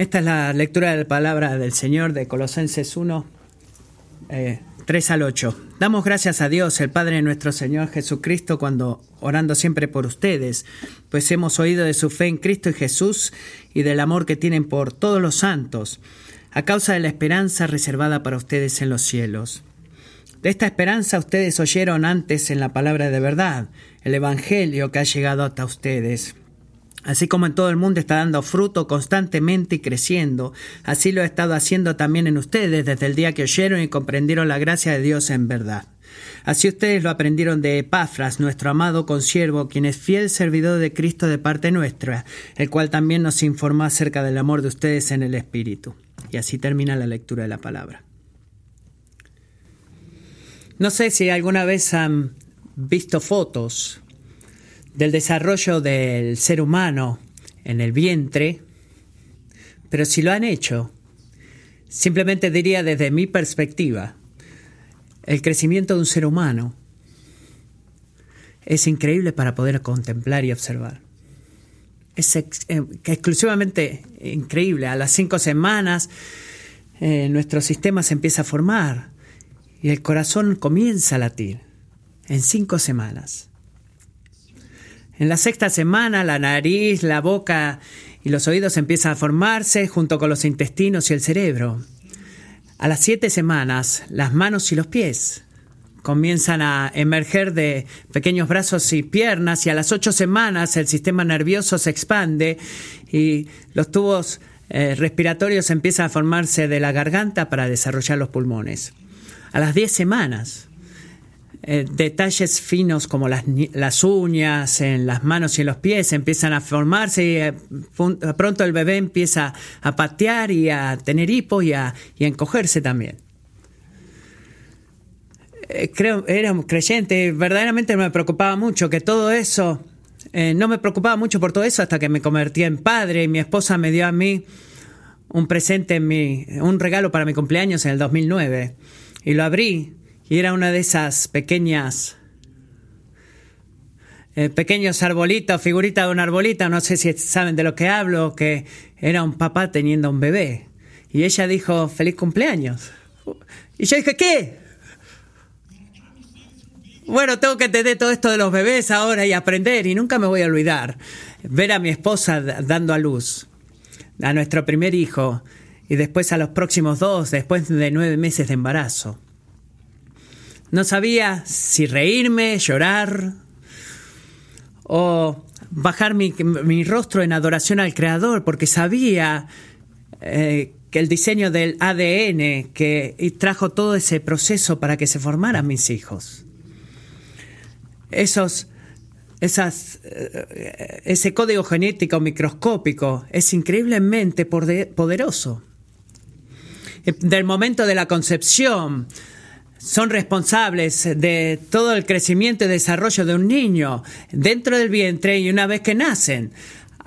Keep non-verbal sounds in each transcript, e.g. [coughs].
Esta es la lectura de la palabra del Señor de Colosenses 1, eh, 3 al 8. Damos gracias a Dios, el Padre de nuestro Señor Jesucristo, cuando orando siempre por ustedes, pues hemos oído de su fe en Cristo y Jesús y del amor que tienen por todos los santos, a causa de la esperanza reservada para ustedes en los cielos. De esta esperanza ustedes oyeron antes en la palabra de verdad, el Evangelio que ha llegado hasta ustedes Así como en todo el mundo está dando fruto constantemente y creciendo, así lo ha estado haciendo también en ustedes desde el día que oyeron y comprendieron la gracia de Dios en verdad. Así ustedes lo aprendieron de Epafras, nuestro amado consiervo, quien es fiel servidor de Cristo de parte nuestra, el cual también nos informó acerca del amor de ustedes en el Espíritu. Y así termina la lectura de la palabra. No sé si alguna vez han visto fotos del desarrollo del ser humano en el vientre, pero si lo han hecho, simplemente diría desde mi perspectiva, el crecimiento de un ser humano es increíble para poder contemplar y observar. Es eh, exclusivamente increíble. A las cinco semanas eh, nuestro sistema se empieza a formar y el corazón comienza a latir en cinco semanas. En la sexta semana la nariz, la boca y los oídos empiezan a formarse junto con los intestinos y el cerebro. A las siete semanas las manos y los pies comienzan a emerger de pequeños brazos y piernas y a las ocho semanas el sistema nervioso se expande y los tubos eh, respiratorios empiezan a formarse de la garganta para desarrollar los pulmones. A las diez semanas eh, detalles finos como las, las, uñas en las manos y en los pies empiezan a formarse y eh, pronto el bebé empieza a patear y a tener hipo y a, encogerse también. Eh, creo, era un creyente, verdaderamente me preocupaba mucho que todo eso, no me preocupaba mucho por todo eso hasta que me convertí en padre y mi esposa me dio a mí un presente, en mi, un regalo para mi cumpleaños en el 2009 y lo abrí y era una de esas pequeñas, eh, pequeños arbolitos, figurita de un arbolito, no sé si saben de lo que hablo, que era un papá teniendo un bebé. Y ella dijo, feliz cumpleaños. Y yo dije, ¿qué? Bueno, tengo que entender todo esto de los bebés ahora y aprender y nunca me voy a olvidar. Ver a mi esposa dando a luz, a nuestro primer hijo y después a los próximos dos, después de nueve meses de embarazo. No sabía si reírme, llorar o bajar mi, rostro en adoración al Creador, porque sabía eh, que el diseño del ADN que trajo todo ese proceso para que se formaran mis hijos. Esos, esas, eh, ese código genético microscópico es increíblemente poderoso. Del momento de la concepción, son responsables de todo el crecimiento y desarrollo de un niño dentro del vientre y una vez que nacen.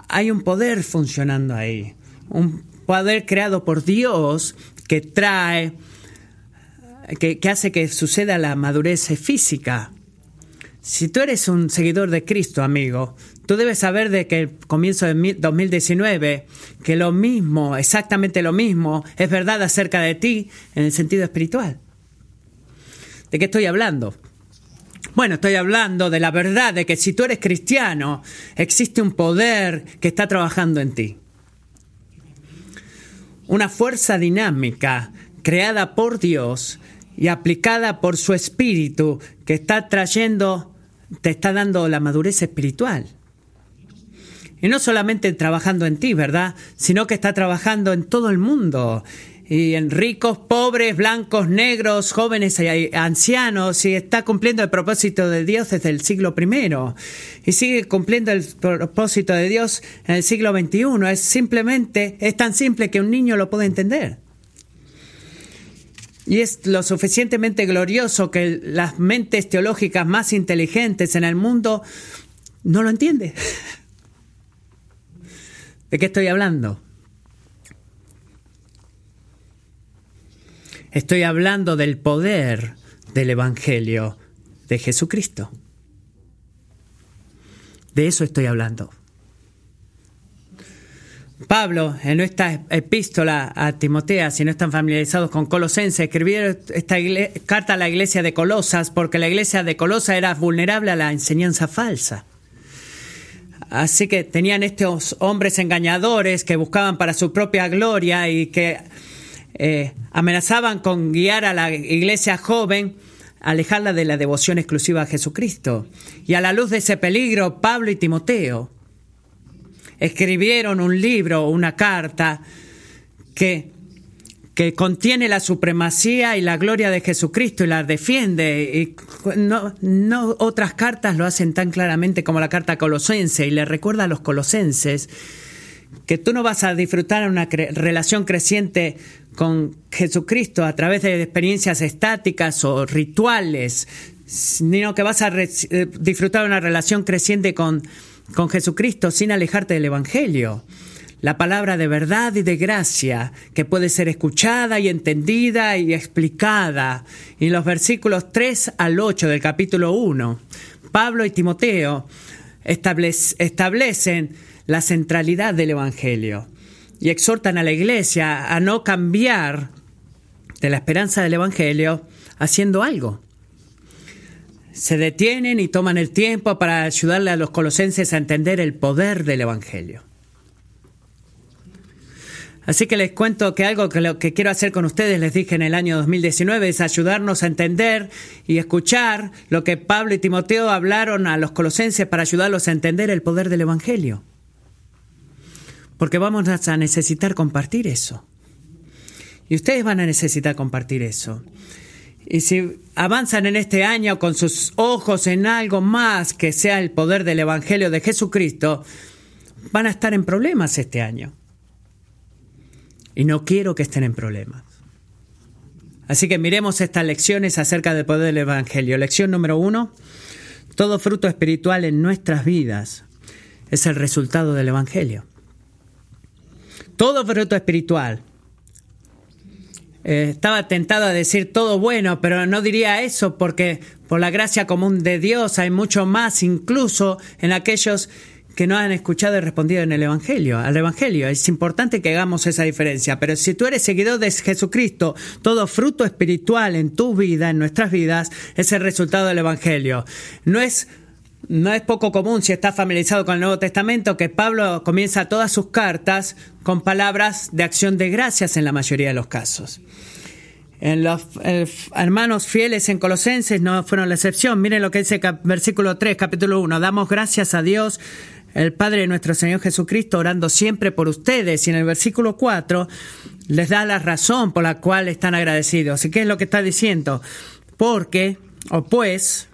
Hay un poder funcionando ahí, un poder creado por Dios que trae, que, hace que suceda la madurez física. Si tú eres un seguidor de Cristo, amigo, tú debes saber de que el comienzo de 2019, que lo mismo, exactamente lo mismo, es verdad acerca de ti en el sentido espiritual. ¿De qué estoy hablando? Bueno, estoy hablando de la verdad de que si tú eres cristiano, existe un poder que está trabajando en ti. Una fuerza dinámica creada por Dios y aplicada por su espíritu que está trayendo, te está dando la madurez espiritual. Y no solamente trabajando en ti, ¿verdad? Sino que está trabajando en todo el mundo y en ricos, pobres, blancos, negros, jóvenes y ancianos, y está cumpliendo el propósito de Dios desde el siglo I. Y sigue cumpliendo el propósito de Dios en el siglo XXI. Es simplemente, es tan simple que un niño lo puede entender. Y es lo suficientemente glorioso que las mentes teológicas más inteligentes en el mundo no lo entienden. [laughs] ¿De qué estoy hablando? Estoy hablando del poder del Evangelio de Jesucristo. De eso estoy hablando. Pablo, en esta epístola a Timoteo, si no están familiarizados con Colosenses, escribió esta carta a la iglesia de Colosas porque la iglesia de Colosas era vulnerable a la enseñanza falsa. Así que tenían estos hombres engañadores que buscaban para su propia gloria y que eh, amenazaban con guiar a la iglesia joven, alejarla de la devoción exclusiva a Jesucristo. Y a la luz de ese peligro, Pablo y Timoteo escribieron un libro, una carta que, que contiene la supremacía y la gloria de Jesucristo y la defiende. Y no, no otras cartas lo hacen tan claramente como la carta colosense y le recuerda a los colosenses que tú no vas a disfrutar una relación creciente con Jesucristo a través de experiencias estáticas o rituales, sino que vas a eh, disfrutar una relación creciente con, con Jesucristo sin alejarte del Evangelio. La palabra de verdad y de gracia que puede ser escuchada y entendida y explicada. Y los versículos 3 al 8 del capítulo 1, Pablo y Timoteo establecen la centralidad del Evangelio y exhortan a la iglesia a no cambiar de la esperanza del Evangelio haciendo algo. Se detienen y toman el tiempo para ayudarle a los colosenses a entender el poder del Evangelio. Así que les cuento que algo que, lo que quiero hacer con ustedes, les dije en el año 2019, es ayudarnos a entender y escuchar lo que Pablo y Timoteo hablaron a los colosenses para ayudarlos a entender el poder del Evangelio porque vamos a necesitar compartir eso. Y ustedes van a necesitar compartir eso. Y si avanzan en este año con sus ojos en algo más que sea el poder del Evangelio de Jesucristo, van a estar en problemas este año. Y no quiero que estén en problemas. Así que miremos estas lecciones acerca del poder del Evangelio. Lección número uno, todo fruto espiritual en nuestras vidas es el resultado del Evangelio todo fruto espiritual. Eh, estaba tentado a decir todo bueno, pero no diría eso porque por la gracia común de Dios hay mucho más, incluso en aquellos que no han escuchado y respondido en el Evangelio, al Evangelio. Es importante que hagamos esa diferencia, pero si tú eres seguidor de Jesucristo, todo fruto espiritual en tu vida, en nuestras vidas, es el resultado del Evangelio. No es no es poco común si estás familiarizado con el Nuevo Testamento que Pablo comienza todas sus cartas con palabras de acción de gracias en la mayoría de los casos. En los eh, hermanos fieles en Colosenses no fueron la excepción. Miren lo que dice versículo 3, capítulo 1. Damos gracias a Dios, el Padre de nuestro Señor Jesucristo, orando siempre por ustedes. Y en el versículo 4 les da la razón por la cual están agradecidos. ¿Y qué es lo que está diciendo? Porque, o pues,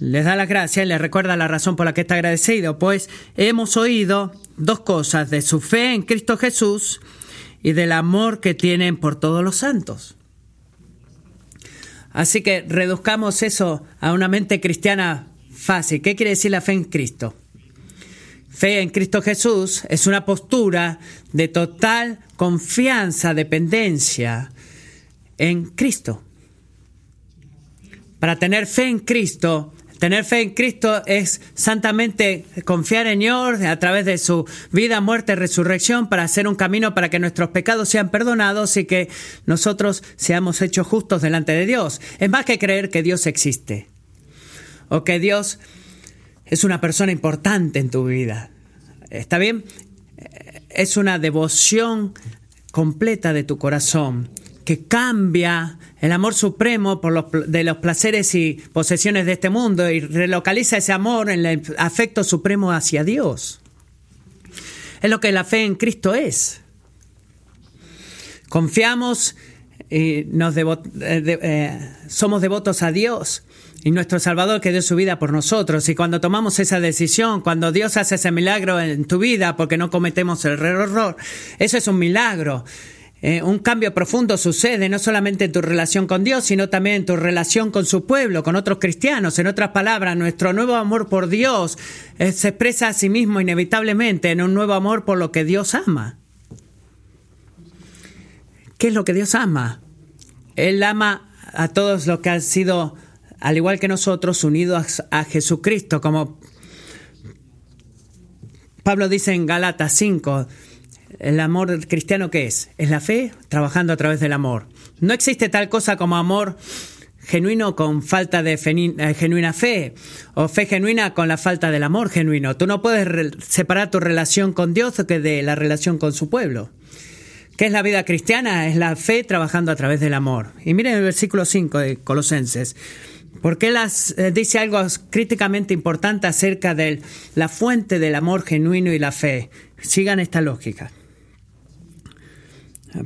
les da las gracias y les recuerda la razón por la que está agradecido, pues hemos oído dos cosas, de su fe en Cristo Jesús y del amor que tienen por todos los santos. Así que reduzcamos eso a una mente cristiana fácil. ¿Qué quiere decir la fe en Cristo? Fe en Cristo Jesús es una postura de total confianza, dependencia en Cristo. Para tener fe en Cristo Tener fe en Cristo es santamente confiar en Dios a través de su vida, muerte, resurrección para hacer un camino para que nuestros pecados sean perdonados y que nosotros seamos hechos justos delante de Dios. Es más que creer que Dios existe o que Dios es una persona importante en tu vida. ¿Está bien? Es una devoción completa de tu corazón que cambia el amor supremo por los, de los placeres y posesiones de este mundo y relocaliza ese amor en el afecto supremo hacia Dios. Es lo que la fe en Cristo es. Confiamos y nos eh, eh, somos devotos a Dios y nuestro Salvador que dio su vida por nosotros. Y cuando tomamos esa decisión, cuando Dios hace ese milagro en tu vida porque no cometemos el error, eso es un milagro. Eh, un cambio profundo sucede no solamente en tu relación con Dios, sino también en tu relación con su pueblo, con otros cristianos. En otras palabras, nuestro nuevo amor por Dios eh, se expresa a sí mismo inevitablemente en un nuevo amor por lo que Dios ama. ¿Qué es lo que Dios ama? Él ama a todos los que han sido, al igual que nosotros, unidos a Jesucristo, como Pablo dice en Gálatas 5, el amor cristiano qué es? Es la fe trabajando a través del amor. No existe tal cosa como amor genuino con falta de eh, genuina fe o fe genuina con la falta del amor genuino. Tú no puedes separar tu relación con Dios de la relación con su pueblo. ¿Qué es la vida cristiana? Es la fe trabajando a través del amor. Y miren el versículo 5 de Colosenses. Porque las eh, dice algo críticamente importante acerca de la fuente del amor genuino y la fe. Sigan esta lógica.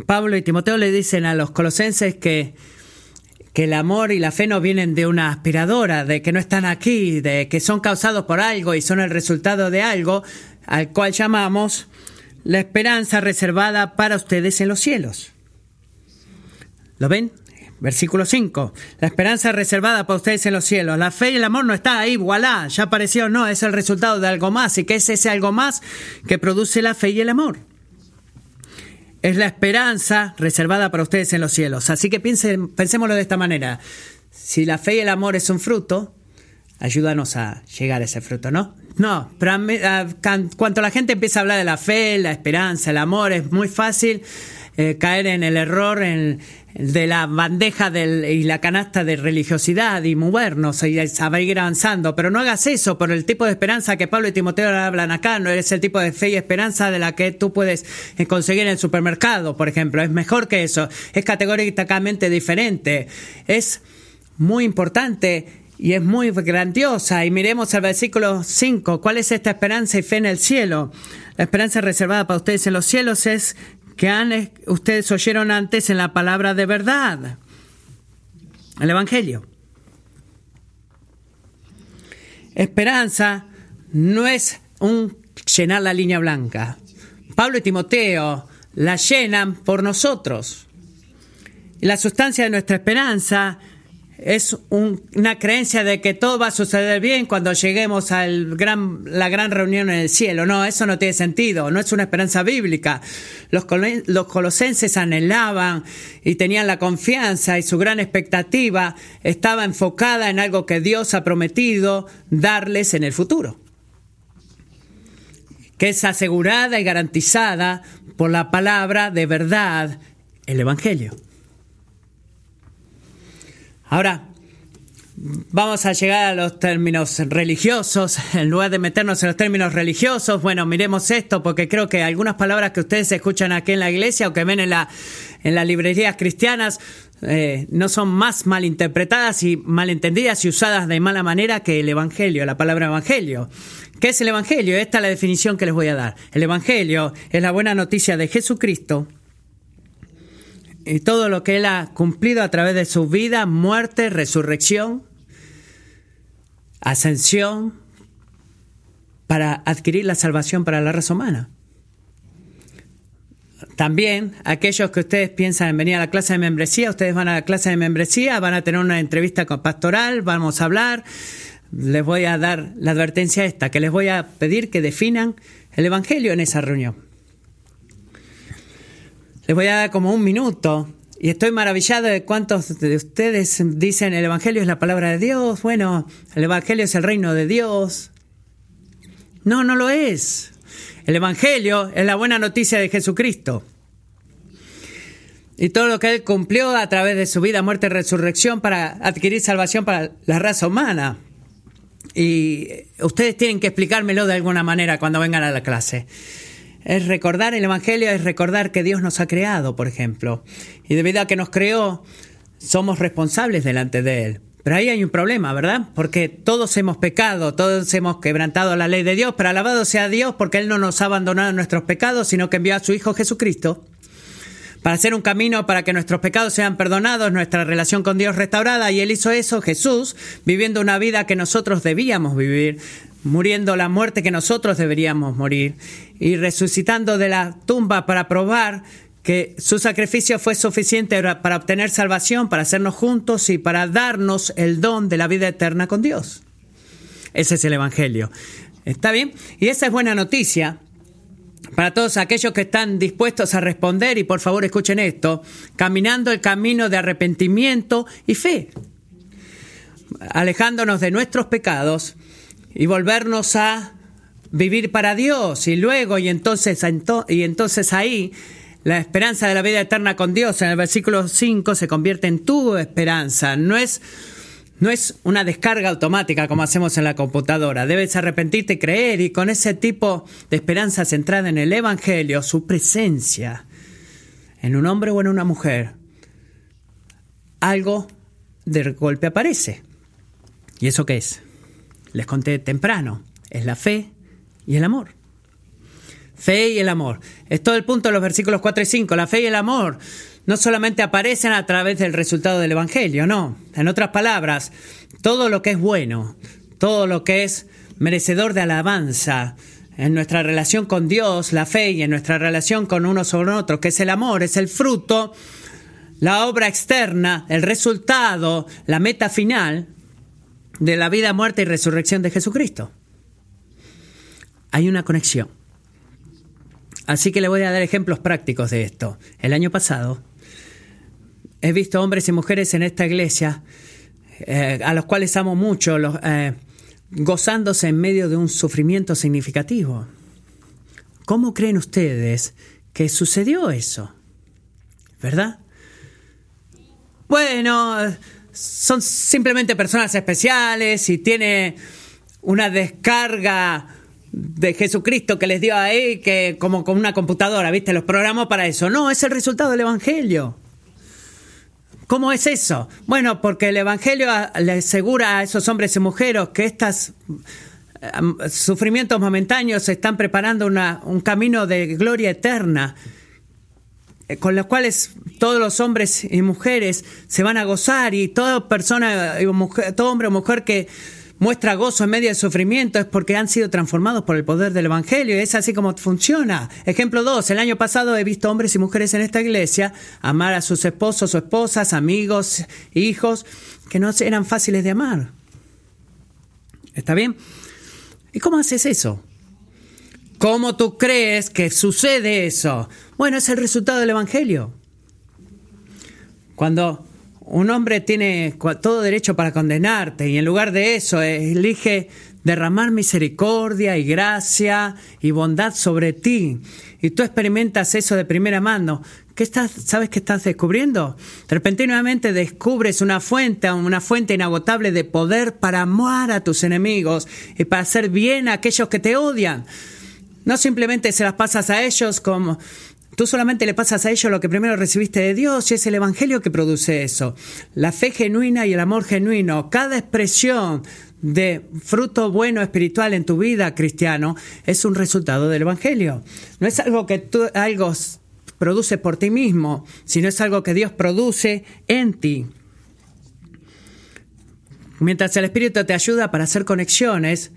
Pablo y Timoteo le dicen a los colosenses que, que el amor y la fe no vienen de una aspiradora, de que no están aquí, de que son causados por algo y son el resultado de algo al cual llamamos la esperanza reservada para ustedes en los cielos. ¿Lo ven? Versículo 5. La esperanza reservada para ustedes en los cielos. La fe y el amor no está ahí, voilà, ya apareció, no, es el resultado de algo más. ¿Y qué es ese algo más que produce la fe y el amor? Es la esperanza reservada para ustedes en los cielos. Así que piensen, pensémoslo de esta manera. Si la fe y el amor es un fruto, ayúdanos a llegar a ese fruto, ¿no? No, pero cuando la gente empieza a hablar de la fe, la esperanza, el amor, es muy fácil eh, caer en el error en, de la bandeja del, y la canasta de religiosidad y movernos y ir avanzando. Pero no hagas eso por el tipo de esperanza que Pablo y Timoteo hablan acá. No eres el tipo de fe y esperanza de la que tú puedes eh, conseguir en el supermercado, por ejemplo. Es mejor que eso. Es categóricamente diferente. Es muy importante y es muy grandiosa. Y miremos el versículo 5. ¿Cuál es esta esperanza y fe en el cielo? La esperanza reservada para ustedes en los cielos es que han, ustedes oyeron antes en la palabra de verdad, el Evangelio. Esperanza no es un llenar la línea blanca. Pablo y Timoteo la llenan por nosotros. La sustancia de nuestra esperanza es una creencia de que todo va a suceder bien cuando lleguemos a gran, la gran reunión en el cielo. No, eso no tiene sentido, no es una esperanza bíblica. Los, los colosenses anhelaban y tenían la confianza y su gran expectativa estaba enfocada en algo que Dios ha prometido darles en el futuro, que es asegurada y garantizada por la palabra de verdad, el Evangelio. Ahora, vamos a llegar a los términos religiosos. En lugar de meternos en los términos religiosos, bueno, miremos esto, porque creo que algunas palabras que ustedes escuchan aquí en la iglesia o que ven en, la, las librerías cristianas eh, no son más malinterpretadas y malentendidas y usadas de mala manera que el Evangelio, la palabra Evangelio. ¿Qué es el Evangelio? Esta es la definición que les voy a dar. El Evangelio es la buena noticia de Jesucristo y todo lo que Él ha cumplido a través de su vida, muerte, resurrección, ascensión, para adquirir la salvación para la raza humana. También aquellos que ustedes piensan en venir a la clase de membresía, ustedes van a la clase de membresía, van a tener una entrevista con pastoral, vamos a hablar, les voy a dar la advertencia esta, que les voy a pedir que definan el Evangelio en esa reunión. Les voy a dar como un minuto y estoy maravillado de cuántos de ustedes dicen el Evangelio es la palabra de Dios. Bueno, el Evangelio es el reino de Dios. No, no lo es. El Evangelio es la buena noticia de Jesucristo. Y todo lo que Él cumplió a través de su vida, muerte y resurrección para adquirir salvación para la raza humana. Y ustedes tienen que explicármelo de alguna manera cuando vengan a la clase. Es recordar el Evangelio, es recordar que Dios nos ha creado, por ejemplo. Y debido a que nos creó, somos responsables delante de Él. Pero ahí hay un problema, ¿verdad? Porque todos hemos pecado, todos hemos quebrantado la ley de Dios, pero alabado sea Dios porque Él no nos ha abandonado en nuestros pecados, sino que envió a su Hijo Jesucristo para hacer un camino para que nuestros pecados sean perdonados, nuestra relación con Dios restaurada. Y Él hizo eso, Jesús, viviendo una vida que nosotros debíamos vivir, muriendo la muerte que nosotros deberíamos morir y resucitando de la tumba para probar que su sacrificio fue suficiente para obtener salvación, para hacernos juntos y para darnos el don de la vida eterna con Dios. Ese es el Evangelio. ¿Está bien? Y esa es buena noticia para todos aquellos que están dispuestos a responder, y por favor escuchen esto, caminando el camino de arrepentimiento y fe, alejándonos de nuestros pecados y volvernos a vivir para Dios y luego y entonces, y entonces ahí la esperanza de la vida eterna con Dios en el versículo 5 se convierte en tu esperanza. No es, no es una descarga automática como hacemos en la computadora. Debes arrepentirte y creer y con ese tipo de esperanza centrada en el Evangelio, su presencia, en un hombre o en una mujer, algo de golpe aparece. ¿Y eso qué es? Les conté temprano. Es la fe y el amor. Fe y el amor. Es todo el punto de los versículos 4 y 5. La fe y el amor no solamente aparecen a través del resultado del Evangelio, no. En otras palabras, todo lo que es bueno, todo lo que es merecedor de alabanza, en nuestra relación con Dios, la fe y en nuestra relación con uno sobre otro, que es el amor, es el fruto, la obra externa, el resultado, la meta final de la vida, muerte y resurrección de Jesucristo. Hay una conexión. Así que le voy a dar ejemplos prácticos de esto. El año pasado he visto hombres y mujeres en esta iglesia eh, a los cuales amo mucho, eh, gozándose en medio de un sufrimiento significativo. ¿Cómo creen ustedes que sucedió eso? ¿Verdad? Bueno, son simplemente personas especiales y tiene una descarga de Jesucristo que les dio ahí, que como con una computadora, ¿viste? Los programó para eso. No, es el resultado del Evangelio. ¿Cómo es eso? Bueno, porque el Evangelio le asegura a esos hombres y mujeres que estos sufrimientos momentáneos están preparando un camino de gloria eterna, eh, con los cuales todos los hombres y mujeres se van a gozar y toda persona, todo hombre o mujer que muestra gozo en medio del sufrimiento es porque han sido transformados por el poder del Evangelio. Y es así como funciona. Ejemplo 2. El año pasado he visto hombres y mujeres en esta iglesia amar a sus esposos o esposas, amigos, hijos, que no eran fáciles de amar. ¿Está bien? ¿Y cómo haces eso? ¿Cómo tú crees que sucede eso? Bueno, es el resultado del Evangelio. Cuando un hombre tiene todo derecho para condenarte y en lugar de eso elige derramar misericordia y gracia y bondad sobre ti. Y tú experimentas eso de primera mano. ¿Qué estás, sabes qué estás descubriendo? Repentinamente descubres una fuente, una fuente inagotable de poder para amar a tus enemigos y para hacer bien a aquellos que te odian. No simplemente se las pasas a ellos como Tú solamente le pasas a ellos lo que primero recibiste de Dios y es el Evangelio que produce eso. La fe genuina y el amor genuino, cada expresión de fruto bueno espiritual en tu vida cristiano es un resultado del Evangelio. No es algo que tú algo produce por ti mismo, sino es algo que Dios produce en ti. Mientras el Espíritu te ayuda para hacer conexiones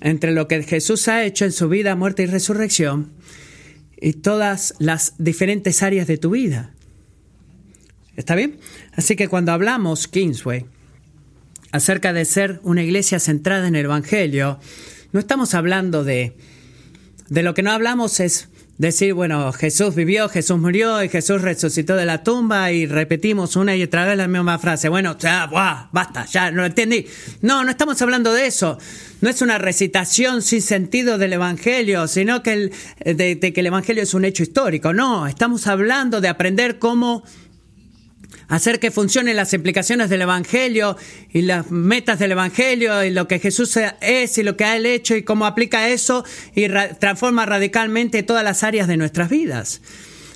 entre lo que Jesús ha hecho en su vida, muerte y resurrección, todas las diferentes áreas de tu vida. ¿Está bien? Así que cuando hablamos, Kingsway, acerca de ser una iglesia centrada en el Evangelio, no estamos hablando de... De lo que no hablamos es decir, bueno, Jesús vivió, Jesús murió y Jesús resucitó de la tumba y repetimos una y otra vez la misma frase. Bueno, ya, buah, basta, ya, no lo entendí. No, no estamos hablando de eso. No es una recitación sin sentido del Evangelio, sino que el, de que el Evangelio es un hecho histórico. No, estamos hablando de aprender cómo hacer que funcionen las implicaciones del Evangelio y las metas del Evangelio y lo que Jesús es y lo que ha hecho y cómo aplica eso y transforma radicalmente todas las áreas de nuestras vidas.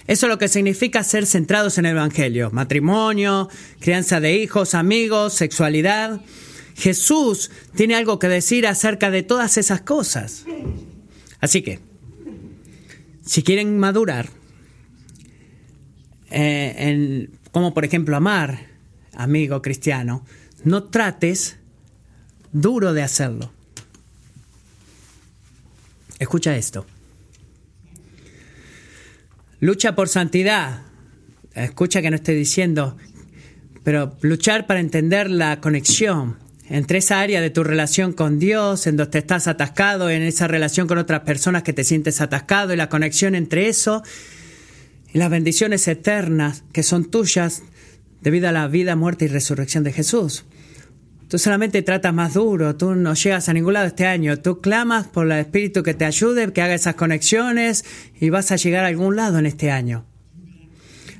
Eso es lo que significa ser centrados en el Evangelio. Matrimonio, crianza de hijos, amigos, sexualidad. Jesús tiene algo que decir acerca de todas esas cosas. Así que, si quieren madurar, eh, en, como por ejemplo amar, amigo cristiano, no trates duro de hacerlo. Escucha esto. Lucha por santidad. Escucha que no estoy diciendo, pero luchar para entender la conexión entre esa área de tu relación con Dios, en donde estás atascado, en esa relación con otras personas que te sientes atascado y la conexión entre eso las bendiciones eternas que son tuyas debido a la vida, muerte y resurrección de Jesús. Tú solamente tratas más duro, tú no llegas a ningún lado este año, tú clamas por el Espíritu que te ayude, que haga esas conexiones y vas a llegar a algún lado en este año.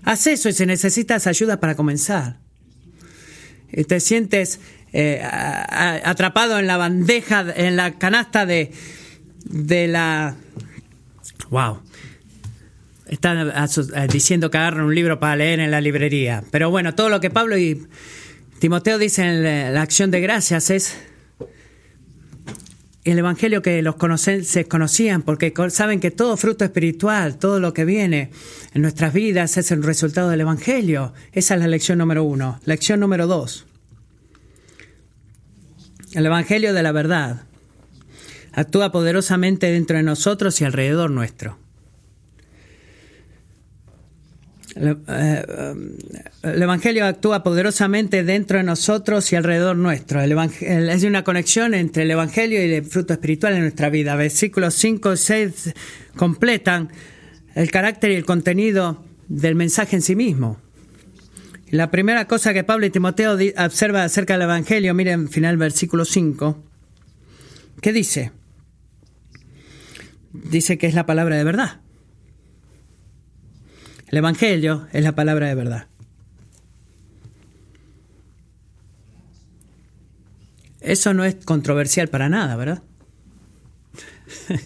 Haz eso y si necesitas ayuda para comenzar. Y te sientes eh, atrapado en la bandeja, en la canasta de, de la... ¡Wow! Están diciendo que agarran un libro para leer en la librería. Pero bueno, todo lo que Pablo y Timoteo dice en la acción de gracias es el evangelio que los se conocían, porque saben que todo fruto espiritual, todo lo que viene en nuestras vidas es el resultado del evangelio. Esa es la lección número uno. Lección número dos. El evangelio de la verdad actúa poderosamente dentro de nosotros y alrededor nuestro. Eh, eh, el, Evangelio actúa poderosamente dentro de nosotros y alrededor nuestro. El es una conexión entre el Evangelio y el fruto espiritual en nuestra vida. Versículos 5 y 6 completan el carácter y el contenido del mensaje en sí mismo. La primera cosa que Pablo y Timoteo observan acerca del Evangelio, miren final versículo 5, ¿qué dice? Dice que es la palabra de verdad. El Evangelio es la palabra de verdad. Eso no es controversial para nada, ¿verdad? [laughs]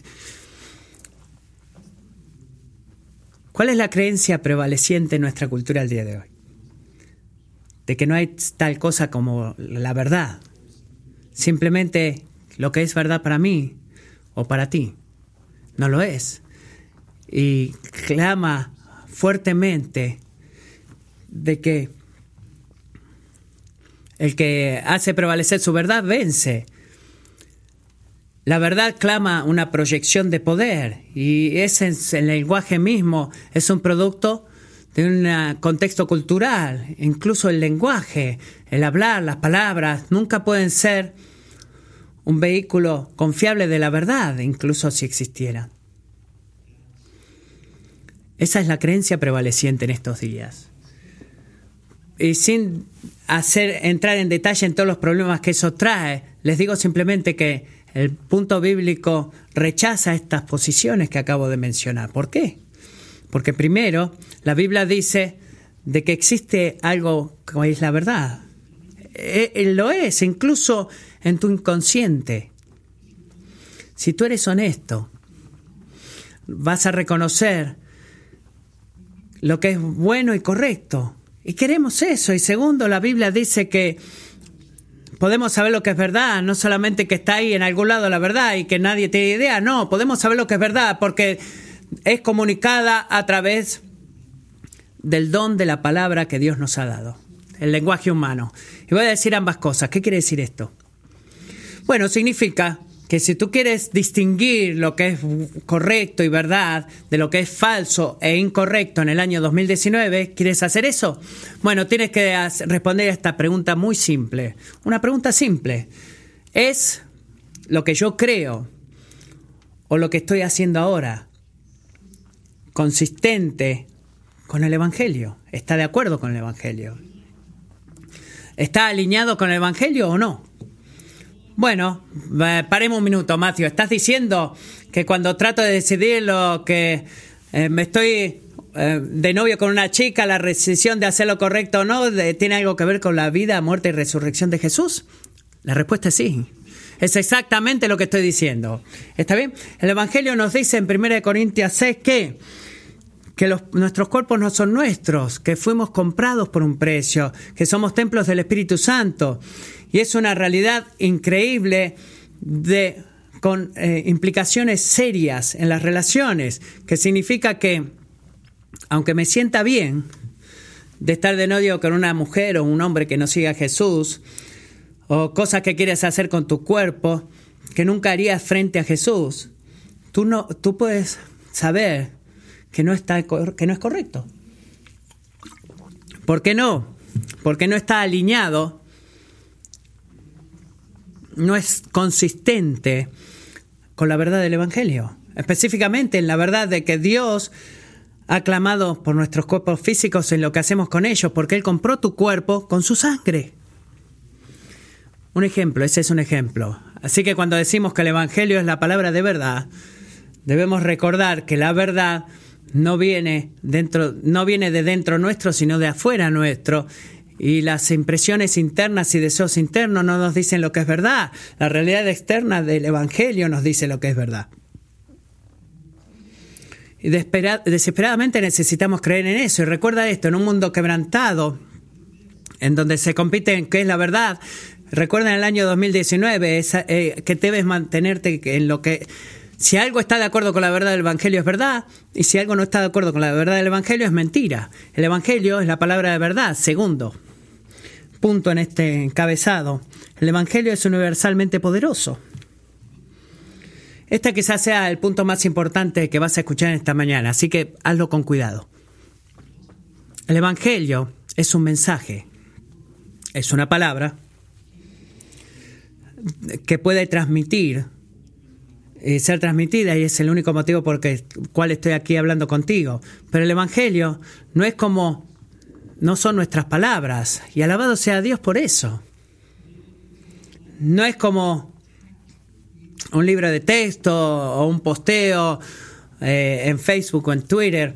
¿Cuál es la creencia prevaleciente en nuestra cultura el día de hoy? De que no hay tal cosa como la verdad. Simplemente lo que es verdad para mí o para ti. No lo es. Y clama fuertemente de que el que hace prevalecer su verdad vence. La verdad clama una proyección de poder y ese es el lenguaje mismo, es un producto de un contexto cultural, incluso el lenguaje, el hablar, las palabras, nunca pueden ser un vehículo confiable de la verdad, incluso si existieran. Esa es la creencia prevaleciente en estos días. Y sin hacer entrar en detalle en todos los problemas que eso trae, les digo simplemente que el punto bíblico rechaza estas posiciones que acabo de mencionar. ¿Por qué? Porque primero, la Biblia dice de que existe algo que es la verdad. Eh, eh, lo es, incluso en tu inconsciente. Si tú eres honesto, vas a reconocer lo que es bueno y correcto. Y queremos eso. Y segundo, la Biblia dice que podemos saber lo que es verdad, no solamente que está ahí en algún lado la verdad y que nadie tiene idea, no, podemos saber lo que es verdad porque es comunicada a través del don de la palabra que Dios nos ha dado, el lenguaje humano. Y voy a decir ambas cosas. ¿Qué quiere decir esto? Bueno, significa que si tú quieres distinguir lo que es correcto y verdad de lo que es falso e incorrecto en el año 2019, ¿quieres hacer eso? Bueno, tienes que responder a esta pregunta muy simple. Una pregunta simple. ¿Es lo que yo creo o lo que estoy haciendo ahora consistente con el Evangelio? ¿Está de acuerdo con el Evangelio? ¿Está alineado con el Evangelio o no? Bueno, paremos un minuto, Matthew. Estás diciendo que cuando trato de decidir lo que eh, me estoy eh, de novio con una chica, la decisión de hacer lo correcto o no, ¿tiene algo que ver con la vida, muerte y resurrección de Jesús? La respuesta es sí. Es exactamente lo que estoy diciendo. ¿Está bien? El Evangelio nos dice en 1 Corintios 6 que, que nuestros cuerpos no son nuestros, que fuimos comprados por un precio, que somos templos del Espíritu Santo. Y es una realidad increíble de, con eh, implicaciones serias en las relaciones, que significa que, aunque me sienta bien de estar de novio con una mujer o un hombre que no siga a Jesús, o cosas que quieres hacer con tu cuerpo, que nunca harías frente a Jesús, tú, no, tú puedes saber que no, está, que no es correcto. ¿Por qué no? Porque no está alineado no es consistente con la verdad del Evangelio. Específicamente en la verdad de que Dios ha clamado por nuestros cuerpos físicos en lo que hacemos con ellos, porque Él compró tu cuerpo con su sangre. Un ejemplo, ese es un ejemplo. Así que cuando decimos que el Evangelio es la palabra de verdad, debemos recordar que la verdad no viene dentro, no viene de dentro nuestro, sino de afuera nuestro. Y las impresiones internas y deseos internos no nos dicen lo que es verdad. La realidad externa del Evangelio nos dice lo que es verdad. Y desesperadamente necesitamos creer en eso. Y recuerda esto, en un mundo quebrantado, en donde se compite en qué es la verdad, recuerda en el año 2019 eh, que debes mantenerte en lo que si algo está de acuerdo con la verdad del Evangelio es verdad, y si algo no está de acuerdo con la verdad del Evangelio es mentira. El Evangelio es la palabra de verdad. Segundo punto en este encabezado. El Evangelio es universalmente poderoso. Este quizás sea el punto más importante que vas a escuchar esta mañana, así que hazlo con cuidado. El Evangelio es un mensaje, es una palabra que puede transmitir eh, ser transmitida y es el único motivo por el cual estoy aquí hablando contigo. Pero el Evangelio no es como, no son nuestras palabras y alabado sea Dios por eso. No es como un libro de texto o un posteo eh, en Facebook o en Twitter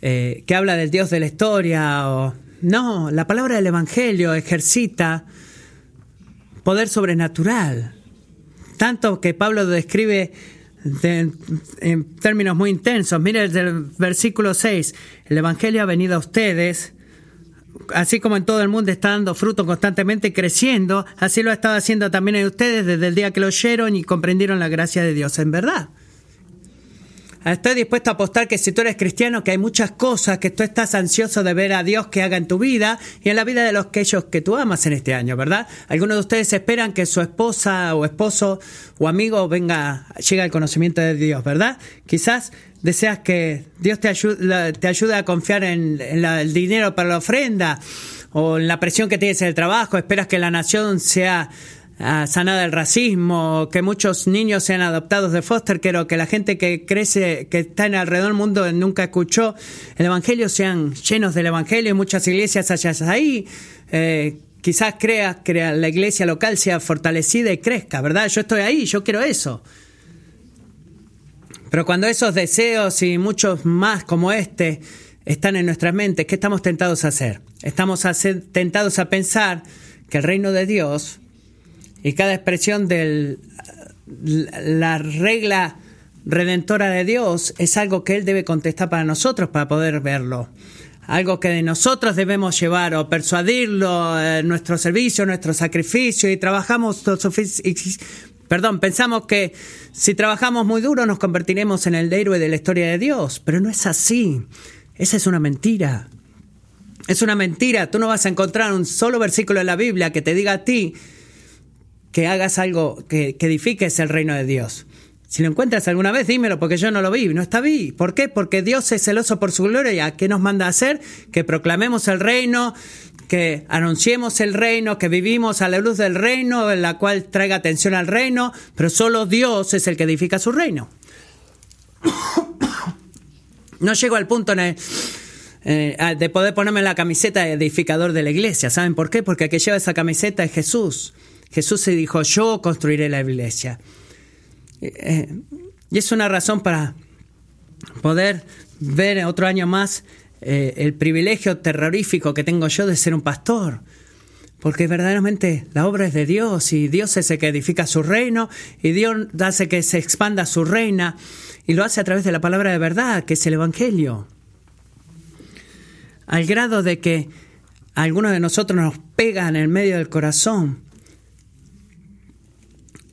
eh, que habla del Dios de la historia. No, la palabra del Evangelio ejercita poder sobrenatural tanto que Pablo lo describe en términos muy intensos. Mire el versículo 6, el Evangelio ha venido a ustedes, así como en todo el mundo está dando fruto constantemente y creciendo, así lo ha estado haciendo también en ustedes desde el día que lo oyeron y comprendieron la gracia de Dios en verdad. Estoy dispuesto a apostar que si tú eres cristiano, que hay muchas cosas que tú estás ansioso de ver a Dios que haga en tu vida y en la vida de los que ellos que tú amas en este año, ¿verdad? Algunos de ustedes esperan que su esposa o esposo o amigo venga, llegue al conocimiento de Dios, ¿verdad? Quizás deseas que Dios te ayude, te ayude a confiar en, el dinero para la ofrenda o en la presión que tienes en el trabajo, esperas que la nación sea sanada del racismo, que muchos niños sean adoptados de foster care o que la gente que crece, que está en alrededor del mundo nunca escuchó el Evangelio sean llenos del Evangelio y muchas iglesias allá ahí. Eh, quizás creas que la iglesia local sea fortalecida y crezca, ¿verdad? Yo estoy ahí, yo quiero eso. Pero cuando esos deseos y muchos más como este están en nuestras mentes, ¿qué estamos tentados a hacer? Estamos tentados a pensar que el reino de Dios y cada expresión de la regla redentora de Dios es algo que Él debe contestar para nosotros para poder verlo. Algo que de nosotros debemos llevar o persuadirlo en nuestro servicio, nuestro sacrificio y trabajamos, perdón, pensamos que si trabajamos muy duro nos convertiremos en el héroe de la historia de Dios, pero no es así. Esa es una mentira. Es una mentira. Tú no vas a encontrar un solo versículo en la Biblia que te diga a ti que hagas algo que, edifiques el reino de Dios. Si lo encuentras alguna vez, dímelo, porque yo no lo vi, no está vi. ¿Por qué? Porque Dios es celoso por su gloria. ¿Y a qué nos manda a hacer? Que proclamemos el reino, que anunciemos el reino, que vivimos a la luz del reino, en la cual traiga atención al reino, pero solo Dios es el que edifica su reino. [coughs] No llego al punto eh, de poder ponerme la camiseta de edificador de la iglesia. ¿Saben por qué? Porque el que lleva esa camiseta es Jesús. Jesús se dijo, yo construiré la iglesia. Eh, eh, y es una razón para poder ver otro año más eh, el privilegio terrorífico que tengo yo de ser un pastor. Porque verdaderamente la obra es de Dios y Dios es el que edifica su reino y Dios hace que se expanda su reina y lo hace a través de la palabra de verdad, que es el Evangelio. Al grado de que algunos de nosotros nos pegan en el medio del corazón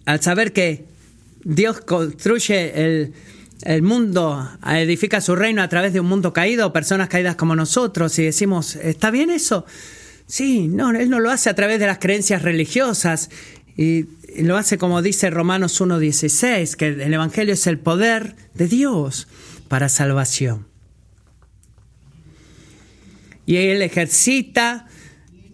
al saber que Dios construye el, mundo, edifica su reino a través de un mundo caído, personas caídas como nosotros, y decimos, ¿está bien eso? Sí, no, Él no lo hace a través de las creencias religiosas, y, lo hace como dice Romanos 1.16, que el Evangelio es el poder de Dios para salvación. Y Él ejercita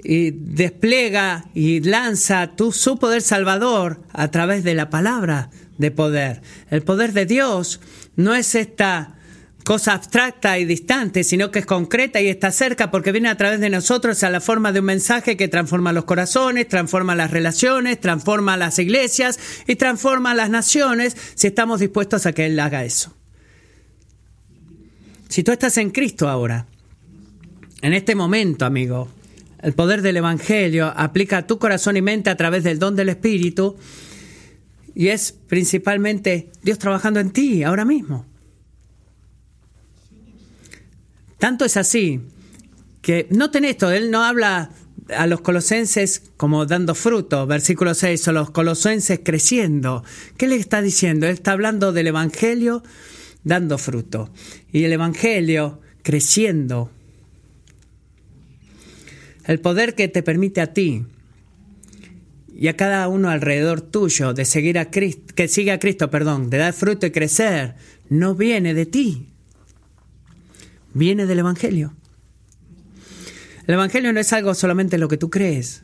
y despliega y lanza tu, su poder salvador a través de la palabra de poder. El poder de Dios no es esta cosa abstracta y distante, sino que es concreta y está cerca porque viene a través de nosotros a la forma de un mensaje que transforma los corazones, transforma las relaciones, transforma las iglesias y transforma las naciones si estamos dispuestos a que Él haga eso. Si tú estás en Cristo ahora, en este momento, amigo, el poder del Evangelio aplica a tu corazón y mente a través del don del Espíritu y es principalmente Dios trabajando en ti ahora mismo. Tanto es así que noten esto, él no habla a los colosenses como dando fruto, versículo 6, o los colosenses creciendo. ¿Qué le está diciendo? Él está hablando del Evangelio dando fruto y el Evangelio creciendo. El poder que te permite a ti y a cada uno alrededor tuyo de seguir a Cristo, que sigue a Cristo, perdón, de dar fruto y crecer, no viene de ti, viene del Evangelio. El Evangelio no es algo solamente lo que tú crees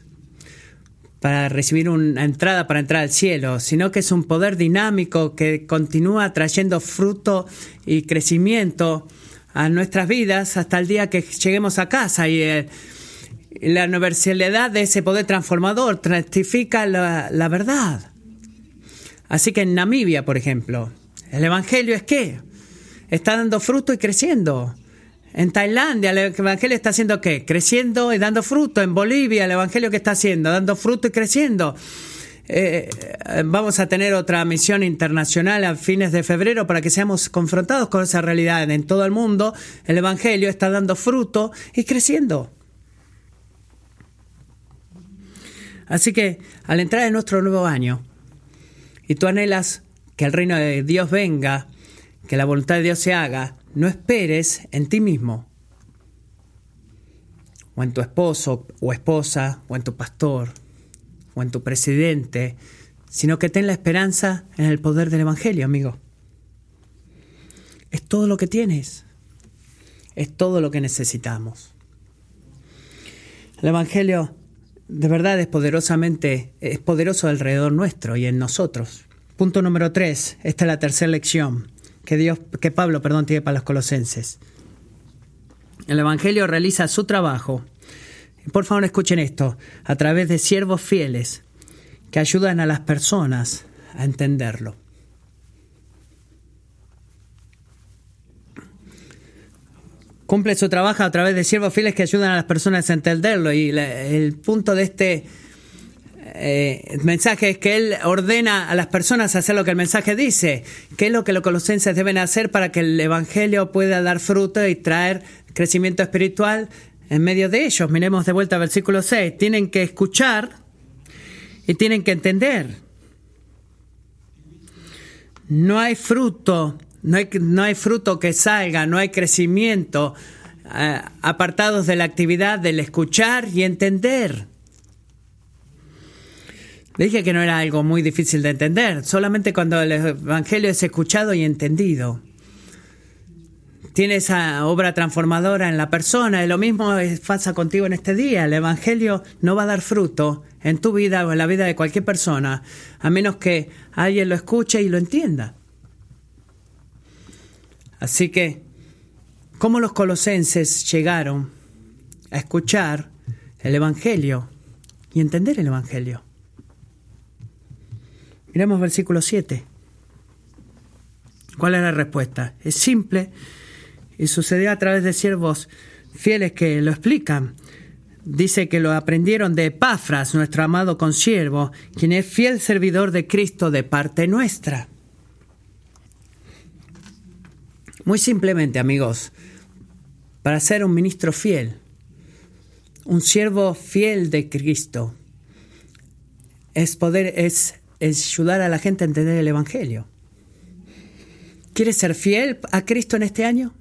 para recibir una entrada para entrar al cielo, sino que es un poder dinámico que continúa trayendo fruto y crecimiento a nuestras vidas hasta el día que lleguemos a casa y eh, la universalidad de ese poder transformador testifica la, la verdad. Así que en Namibia, por ejemplo, el Evangelio es qué? Está dando fruto y creciendo. En Tailandia el Evangelio está haciendo qué? Creciendo y dando fruto. En Bolivia el Evangelio que está haciendo? Dando fruto y creciendo. Eh, vamos a tener otra misión internacional a fines de febrero para que seamos confrontados con esa realidad. En todo el mundo el Evangelio está dando fruto y creciendo. Así que al entrar en nuestro nuevo año y tú anhelas que el reino de Dios venga, que la voluntad de Dios se haga, no esperes en ti mismo, o en tu esposo o esposa, o en tu pastor, o en tu presidente, sino que ten la esperanza en el poder del Evangelio, amigo. Es todo lo que tienes, es todo lo que necesitamos. El Evangelio de verdad es poderosamente, es poderoso alrededor nuestro y en nosotros. Punto número tres, esta es la tercera lección que Dios, que Pablo, perdón, tiene para los colosenses. El Evangelio realiza su trabajo. Por favor, escuchen esto, a través de siervos fieles que ayudan a las personas a entenderlo. Cumple su trabajo a través de siervos fieles que ayudan a las personas a entenderlo. Y el punto de este eh, mensaje es que Él ordena a las personas hacer lo que el mensaje dice. ¿Qué es lo que los colosenses deben hacer para que el Evangelio pueda dar fruto y traer crecimiento espiritual en medio de ellos? Miremos de vuelta al versículo 6. Tienen que escuchar y tienen que entender. No hay fruto no hay, no hay fruto que salga, no hay crecimiento eh, apartados de la actividad del escuchar y entender. dije que no era algo muy difícil de entender, solamente cuando el Evangelio es escuchado y entendido. Tiene esa obra transformadora en la persona y lo mismo pasa contigo en este día. El Evangelio no va a dar fruto en tu vida o en la vida de cualquier persona a menos que alguien lo escuche y lo entienda. Así que, ¿cómo los colosenses llegaron a escuchar el Evangelio y entender el Evangelio? Miremos versículo 7. ¿Cuál es la respuesta? Es simple y sucedió a través de siervos fieles que lo explican. Dice que lo aprendieron de Epafras, nuestro amado consiervo, quien es fiel servidor de Cristo de parte nuestra. Muy simplemente, amigos, para ser un ministro fiel, un siervo fiel de Cristo, es poder, es, ayudar a la gente a entender el Evangelio. ¿Quieres ser fiel a Cristo en este año?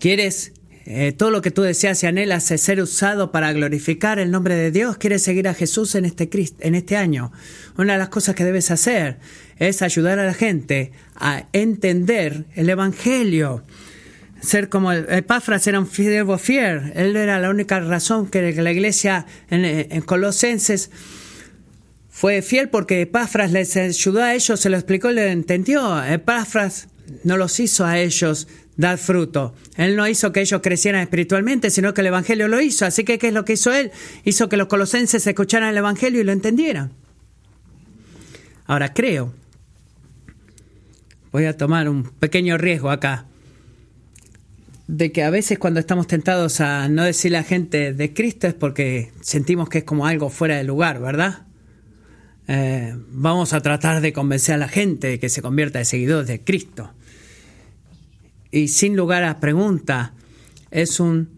¿Quieres eh, todo lo que tú deseas y anhelas es ser usado para glorificar el nombre de Dios? ¿Quieres seguir a Jesús en este, en este año? Una de las cosas que debes hacer es ayudar a la gente a entender el Evangelio. Ser como el era un fiel. Él era la única razón que la iglesia en, Colosenses fue fiel porque Epáfras les ayudó a ellos, se lo explicó y le entendió. Epáfras no los hizo a ellos dar fruto. Él no hizo que ellos crecieran espiritualmente, sino que el Evangelio lo hizo. Así que, ¿qué es lo que hizo Él? Hizo que los colosenses escucharan el Evangelio y lo entendieran. Ahora creo, voy a tomar un pequeño riesgo acá, de que a veces cuando estamos tentados a no decir a la gente de Cristo es porque sentimos que es como algo fuera de lugar, ¿verdad? Eh, vamos a tratar de convencer a la gente de que se convierta en seguidores de Cristo. Y sin lugar a pregunta, es un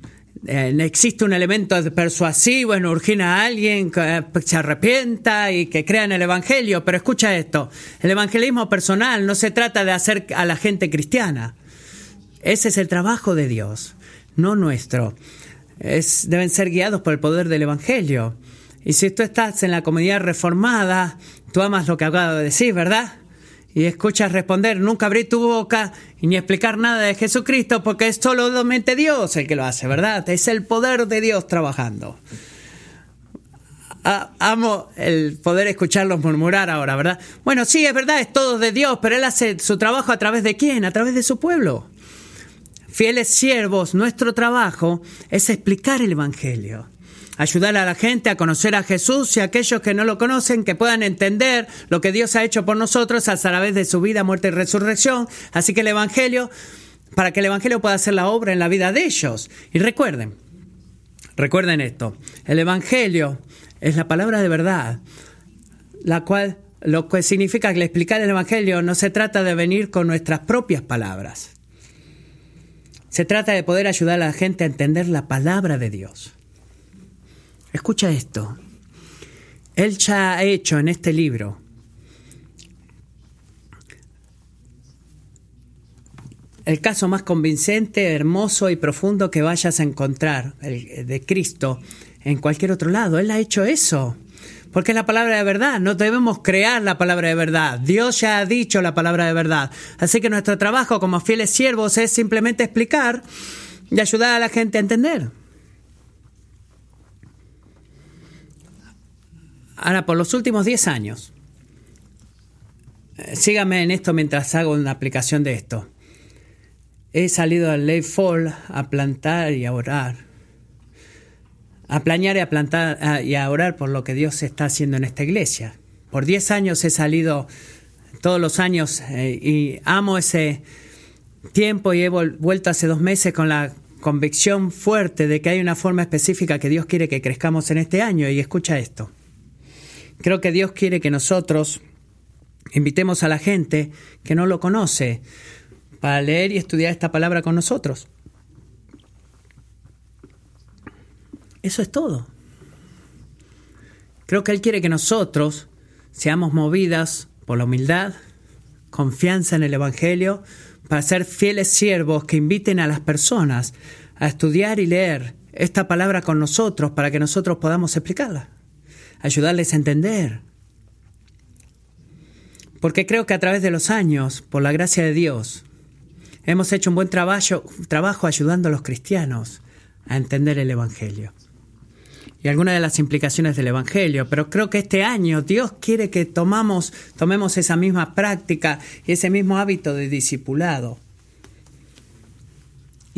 eh, existe un elemento persuasivo en urgir a alguien que se arrepienta y que crea en el Evangelio, pero escucha esto, el evangelismo personal no se trata de hacer a la gente cristiana, ese es el trabajo de Dios, no nuestro. Es, deben ser guiados por el poder del Evangelio. Y si tú estás en la comunidad reformada, tú amas lo que acabo de decir, ¿verdad? Y escuchas responder, nunca abrí tu boca ni explicar nada de Jesucristo porque es solamente Dios el que lo hace, ¿verdad? Es el poder de Dios trabajando. amo el poder escucharlos murmurar ahora, ¿verdad? Bueno, sí, es verdad, es todo de Dios, pero Él hace su trabajo a través de quién? A través de su pueblo. Fieles siervos, nuestro trabajo es explicar el Evangelio ayudar a la gente a conocer a Jesús y a aquellos que no lo conocen que puedan entender lo que Dios ha hecho por nosotros a través de su vida, muerte y resurrección. Así que el Evangelio, para que el Evangelio pueda hacer la obra en la vida de ellos. Y recuerden, recuerden esto, el Evangelio es la palabra de verdad, la cual lo que significa que explicar el Evangelio no se trata de venir con nuestras propias palabras. Se trata de poder ayudar a la gente a entender la palabra de Dios. Escucha esto. Él ya ha hecho en este libro el caso más convincente, hermoso y profundo que vayas a encontrar el de Cristo en cualquier otro lado. Él ha hecho eso. Porque es la palabra de verdad. No debemos crear la palabra de verdad. Dios ya ha dicho la palabra de verdad. Así que nuestro trabajo como fieles siervos es simplemente explicar y ayudar a la gente a entender. Ahora, por los últimos 10 años, eh, sígame en esto mientras hago una aplicación de esto. He salido al Lake Fall a plantar y a orar. A planear y a plantar y a orar por lo que Dios está haciendo en esta iglesia. Por 10 años he salido todos los años eh, y amo ese tiempo y he vuelto hace dos meses con la convicción fuerte de que hay una forma específica que Dios quiere que crezcamos en este año. Y escucha esto. Creo que Dios quiere que nosotros invitemos a la gente que no lo conoce para leer y estudiar esta palabra con nosotros. Eso es todo. Creo que Él quiere que nosotros seamos movidas por la humildad, confianza en el Evangelio, para ser fieles siervos que inviten a las personas a estudiar y leer esta palabra con nosotros para que nosotros podamos explicarla ayudarles a entender. Porque creo que a través de los años, por la gracia de Dios, hemos hecho un buen trabajo, trabajo ayudando a los cristianos a entender el Evangelio. Y algunas de las implicaciones del Evangelio, pero creo que este año Dios quiere que tomamos, tomemos esa misma práctica y ese mismo hábito de discipulado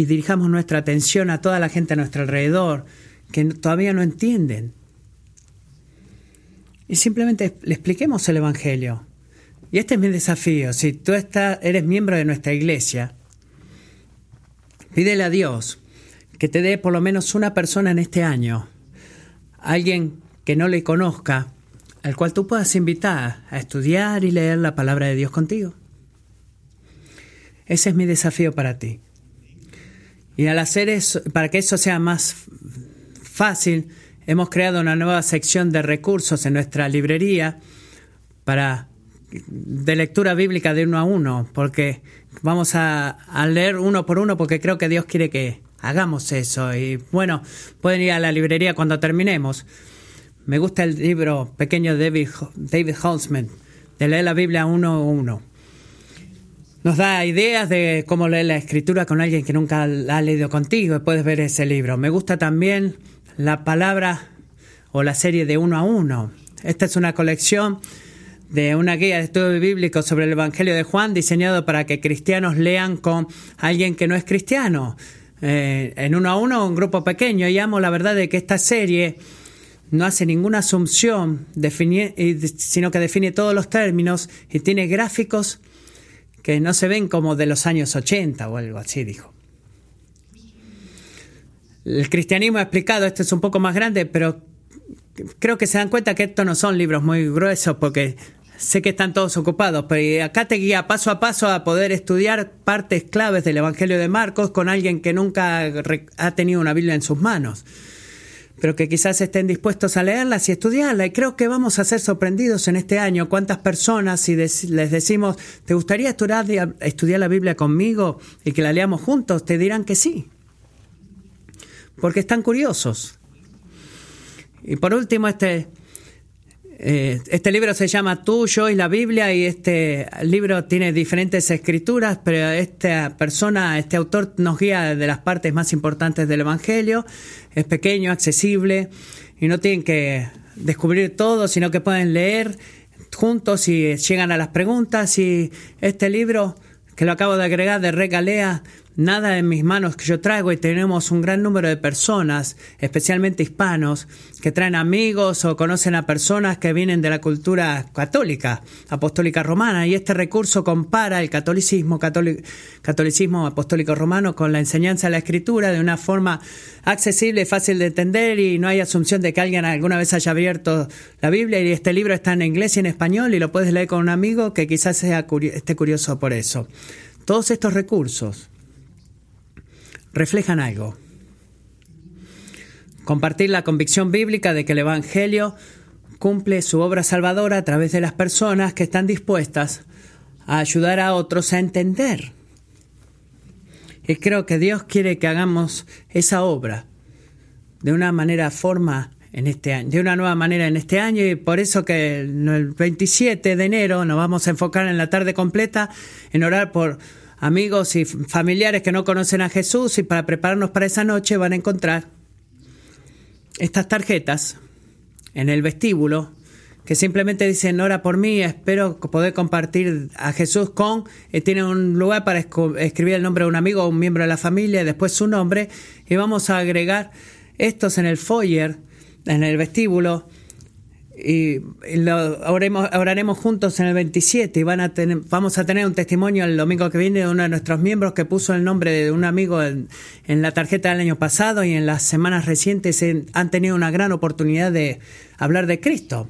y dirijamos nuestra atención a toda la gente a nuestro alrededor que todavía no entienden y simplemente le expliquemos el Evangelio. Y este es mi desafío. Si tú estás, eres miembro de nuestra iglesia, pídele a Dios que te dé por lo menos una persona en este año, alguien que no le conozca, al cual tú puedas invitar a estudiar y leer la palabra de Dios contigo. Ese es mi desafío para ti. Y al hacer eso, para que eso sea más fácil, Hemos creado una nueva sección de recursos en nuestra librería para de lectura bíblica de uno a uno, porque vamos a, leer uno por uno porque creo que Dios quiere que hagamos eso. Y bueno, pueden ir a la librería cuando terminemos. Me gusta el libro pequeño de David, David Holtzman, de leer la Biblia uno a uno. Nos da ideas de cómo leer la escritura con alguien que nunca la ha leído contigo y puedes ver ese libro. Me gusta también la palabra o la serie de uno a uno. Esta es una colección de una guía de estudio bíblico sobre el Evangelio de Juan diseñado para que cristianos lean con alguien que no es cristiano. Eh, en uno a uno, un grupo pequeño. Y amo la verdad de que esta serie no hace ninguna asunción, sino que define todos los términos y tiene gráficos que no se ven como de los años 80 o algo así, dijo. El cristianismo explicado, esto es un poco más grande, pero creo que se dan cuenta que estos no son libros muy gruesos porque sé que están todos ocupados, pero acá te guía paso a paso a poder estudiar partes claves del Evangelio de Marcos con alguien que nunca ha tenido una Biblia en sus manos pero que quizás estén dispuestos a leerlas y estudiarla. Y creo que vamos a ser sorprendidos en este año cuántas personas, si les decimos, ¿te gustaría estudiar la Biblia conmigo y que la leamos juntos? Te dirán que sí, porque están curiosos. Y por último, este, eh, este libro se llama Tú, yo y la Biblia y este libro tiene diferentes escrituras, pero esta persona, este autor nos guía de las partes más importantes del Evangelio. Es pequeño, accesible y no tienen que descubrir todo, sino que pueden leer juntos y llegan a las preguntas. Y este libro que lo acabo de agregar de Regalea nada en mis manos que yo traigo y tenemos un gran número de personas, especialmente hispanos, que traen amigos o conocen a personas que vienen de la cultura católica, apostólica romana, y este recurso compara el catolicismo, apostólico romano con la enseñanza de la escritura de una forma accesible, fácil de entender y no hay asunción de que alguien alguna vez haya abierto la Biblia y este libro está en inglés y en español y lo puedes leer con un amigo que quizás sea, esté curioso por eso. Todos estos recursos reflejan algo. Compartir la convicción bíblica de que el Evangelio cumple su obra salvadora a través de las personas que están dispuestas a ayudar a otros a entender. Y creo que Dios quiere que hagamos esa obra de una manera forma en este año, de una nueva manera en este año y por eso que el 27 de enero nos vamos a enfocar en la tarde completa en orar por amigos y familiares que no conocen a Jesús y para prepararnos para esa noche van a encontrar estas tarjetas en el vestíbulo que simplemente dicen ora por mí, espero poder compartir a Jesús con, eh, tiene un lugar para escribir el nombre de un amigo o un miembro de la familia, después su nombre, y vamos a agregar estos en el foyer, en el vestíbulo, y lo oraremos juntos en el 27 y van a vamos a tener un testimonio el domingo que viene de uno de nuestros miembros que puso el nombre de un amigo en, la tarjeta del año pasado y en las semanas recientes han tenido una gran oportunidad de hablar de Cristo.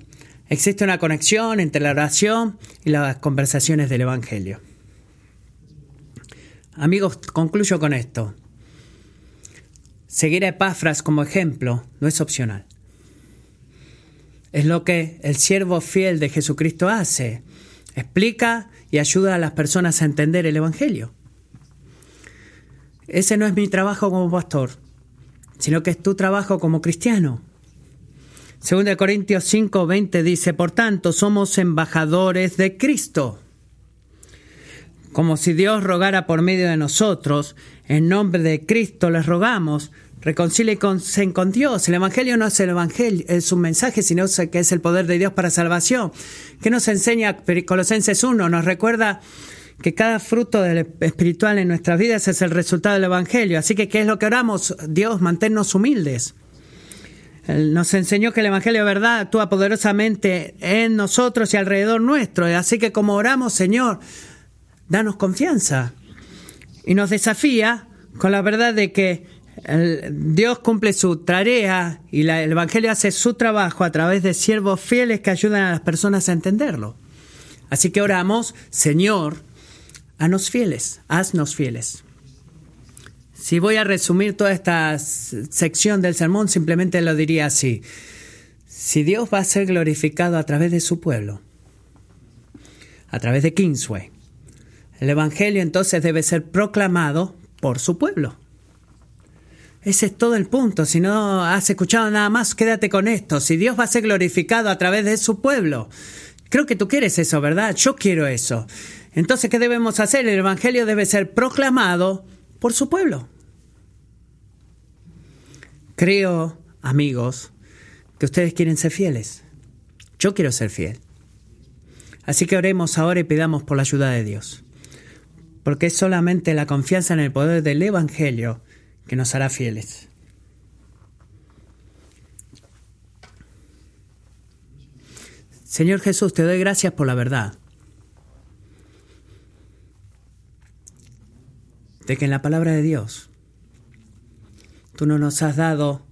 Existe una conexión entre la oración y las conversaciones del Evangelio. Amigos, concluyo con esto. Seguir a Epafras como ejemplo no es opcional. Es lo que el siervo fiel de Jesucristo hace. Explica y ayuda a las personas a entender el Evangelio. Ese no es mi trabajo como pastor, sino que es tu trabajo como cristiano. Según Corintios 5, 20 dice, por tanto, somos embajadores de Cristo. Como si Dios rogara por medio de nosotros, en nombre de Cristo les rogamos, reconcíliense con Dios. El Evangelio no es el Evangelio, es un mensaje, sino que es el poder de Dios para salvación. ¿Qué nos enseña Colosenses 1? Nos recuerda que cada fruto espiritual en nuestras vidas es el resultado del Evangelio. Así que, ¿qué es lo que oramos? Dios, manténnos humildes. nos enseñó que el Evangelio de verdad actúa poderosamente en nosotros y alrededor nuestro. Así que como oramos, Señor, danos confianza. Y nos desafía con la verdad de que Dios cumple su tarea y el Evangelio hace su trabajo a través de siervos fieles que ayudan a las personas a entenderlo. Así que oramos, Señor, haznos fieles, haznos fieles. Si voy a resumir toda esta sección del sermón, simplemente lo diría así. Si Dios va a ser glorificado a través de su pueblo, a través de Kingsway, el Evangelio entonces debe ser proclamado por su pueblo. Ese es todo el punto. Si no has escuchado nada más, quédate con esto. Si Dios va a ser glorificado a través de su pueblo. Creo que tú quieres eso, ¿verdad? Yo quiero eso. Entonces, ¿qué debemos hacer? El Evangelio debe ser proclamado por su pueblo. Creo, amigos, que ustedes quieren ser fieles. Yo quiero ser fiel. Así que oremos ahora y pidamos por la ayuda de Dios. Porque es solamente la confianza en el poder del Evangelio que nos hará fieles. Señor Jesús, te doy gracias por la verdad. De que en la palabra de Dios tú no nos has dado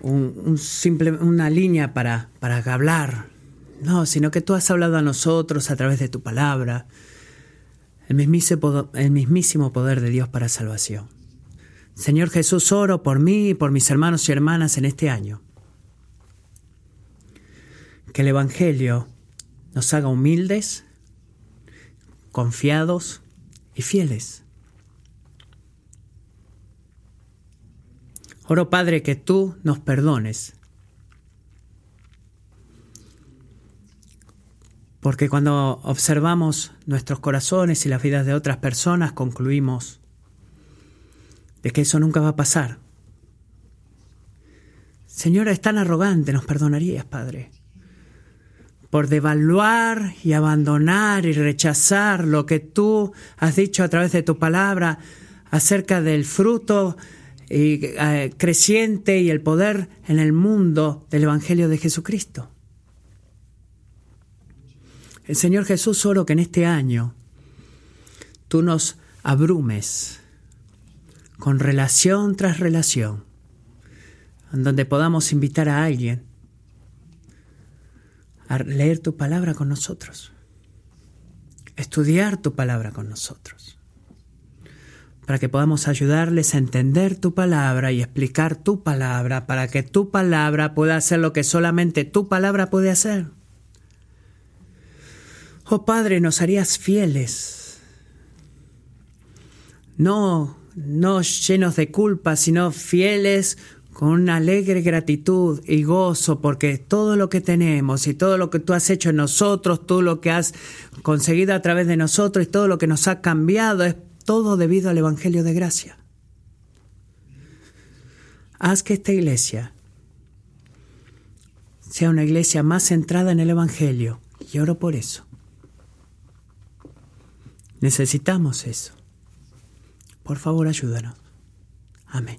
un, simple, una línea para, para hablar, no, sino que tú has hablado a nosotros a través de tu palabra, el mismísimo, poder de Dios para salvación. Señor Jesús, oro por mí y por mis hermanos y hermanas en este año que el Evangelio nos haga humildes, confiados y fieles. Oro Padre que tú nos perdones, porque cuando observamos nuestros corazones y las vidas de otras personas concluimos de que eso nunca va a pasar. Señora, es tan arrogante, nos perdonarías, Padre por devaluar y abandonar y rechazar lo que tú has dicho a través de tu palabra acerca del fruto eh, creciente y el poder en el mundo del Evangelio de Jesucristo. Señor Jesús, oro que en este año tú nos abrumes con relación tras relación, en donde podamos invitar a alguien a leer tu palabra con nosotros, estudiar tu palabra con nosotros, para que podamos ayudarles a entender tu palabra y explicar tu palabra, para que tu palabra pueda hacer lo que solamente tu palabra puede hacer. Oh Padre, nos harías fieles, no, no llenos de culpa, sino fieles con una alegre gratitud y gozo, porque todo lo que tenemos y todo lo que tú has hecho en nosotros, todo lo que has conseguido a través de nosotros y todo lo que nos ha cambiado es todo debido al Evangelio de gracia. Haz que esta iglesia sea una iglesia más centrada en el Evangelio y oro por eso. Necesitamos eso. Por favor, ayúdanos. Amén.